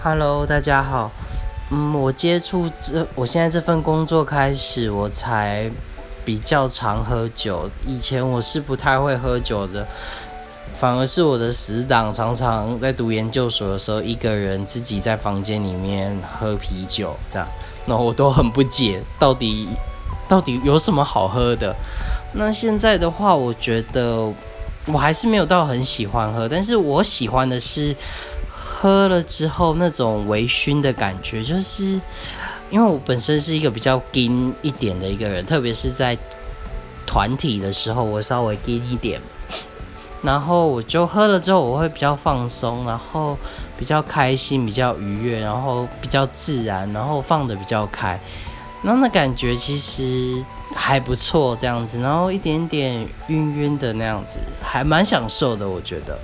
Hello，大家好。嗯，我接触这，我现在这份工作开始，我才比较常喝酒。以前我是不太会喝酒的，反而是我的死党常常在读研究所的时候，一个人自己在房间里面喝啤酒，这样，那我都很不解，到底到底有什么好喝的？那现在的话，我觉得我还是没有到很喜欢喝，但是我喜欢的是。喝了之后那种微醺的感觉，就是因为我本身是一个比较硬一点的一个人，特别是在团体的时候，我稍微硬一点。然后我就喝了之后，我会比较放松，然后比较开心，比较愉悦，然后比较自然，然后放的比较开，那那感觉其实还不错，这样子，然后一点点晕晕的那样子，还蛮享受的，我觉得。